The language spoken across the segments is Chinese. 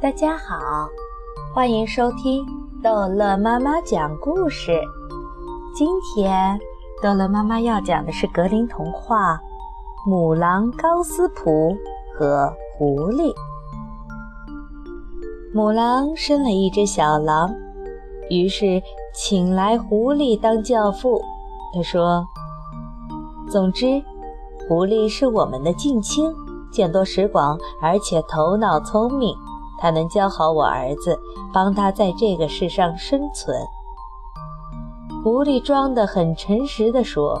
大家好，欢迎收听逗乐妈妈讲故事。今天逗乐妈妈要讲的是格林童话《母狼高斯普和狐狸》。母狼生了一只小狼，于是请来狐狸当教父。他说：“总之，狐狸是我们的近亲，见多识广，而且头脑聪明。”他能教好我儿子，帮他在这个世上生存。狐狸装得很诚实地说：“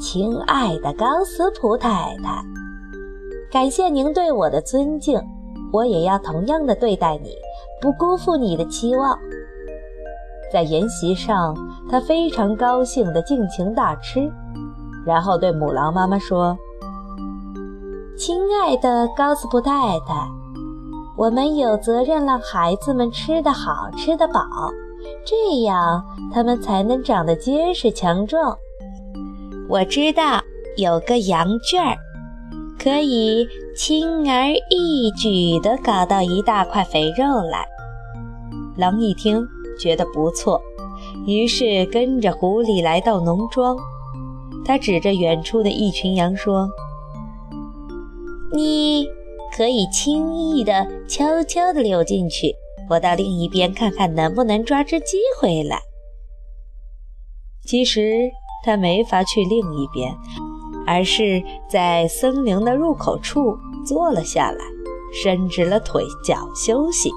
亲爱的高斯普太太，感谢您对我的尊敬，我也要同样的对待你，不辜负你的期望。”在宴席上，他非常高兴地尽情大吃，然后对母狼妈妈说：“亲爱的高斯布太太。”我们有责任让孩子们吃得好、吃得饱，这样他们才能长得结实强壮。我知道有个羊圈儿，可以轻而易举地搞到一大块肥肉来。狼一听觉得不错，于是跟着狐狸来到农庄。他指着远处的一群羊说：“你。”可以轻易地、悄悄地溜进去。我到另一边看看，能不能抓只鸡回来。其实他没法去另一边，而是在森林的入口处坐了下来，伸直了腿脚休息。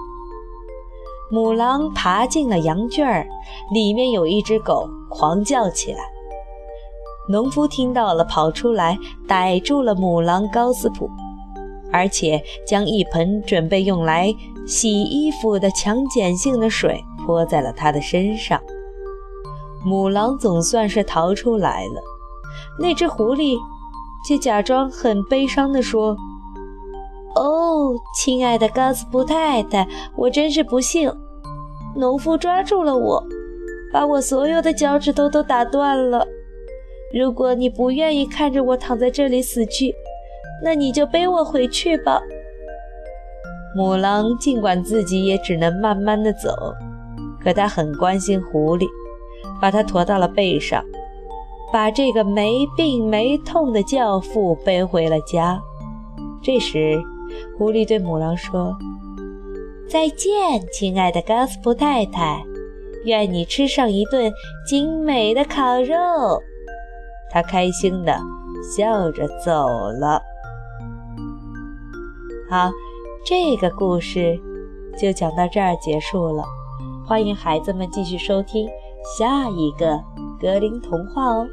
母狼爬进了羊圈儿，里面有一只狗狂叫起来。农夫听到了，跑出来逮住了母狼高斯普。而且将一盆准备用来洗衣服的强碱性的水泼在了他的身上。母狼总算是逃出来了。那只狐狸却假装很悲伤地说：“哦，亲爱的高斯布太太，我真是不幸。农夫抓住了我，把我所有的脚趾头都打断了。如果你不愿意看着我躺在这里死去，”那你就背我回去吧。母狼尽管自己也只能慢慢的走，可它很关心狐狸，把它驮到了背上，把这个没病没痛的教父背回了家。这时，狐狸对母狼说：“再见，亲爱的高斯普太太，愿你吃上一顿精美的烤肉。”他开心的笑着走了。好，这个故事就讲到这儿结束了。欢迎孩子们继续收听下一个格林童话哦。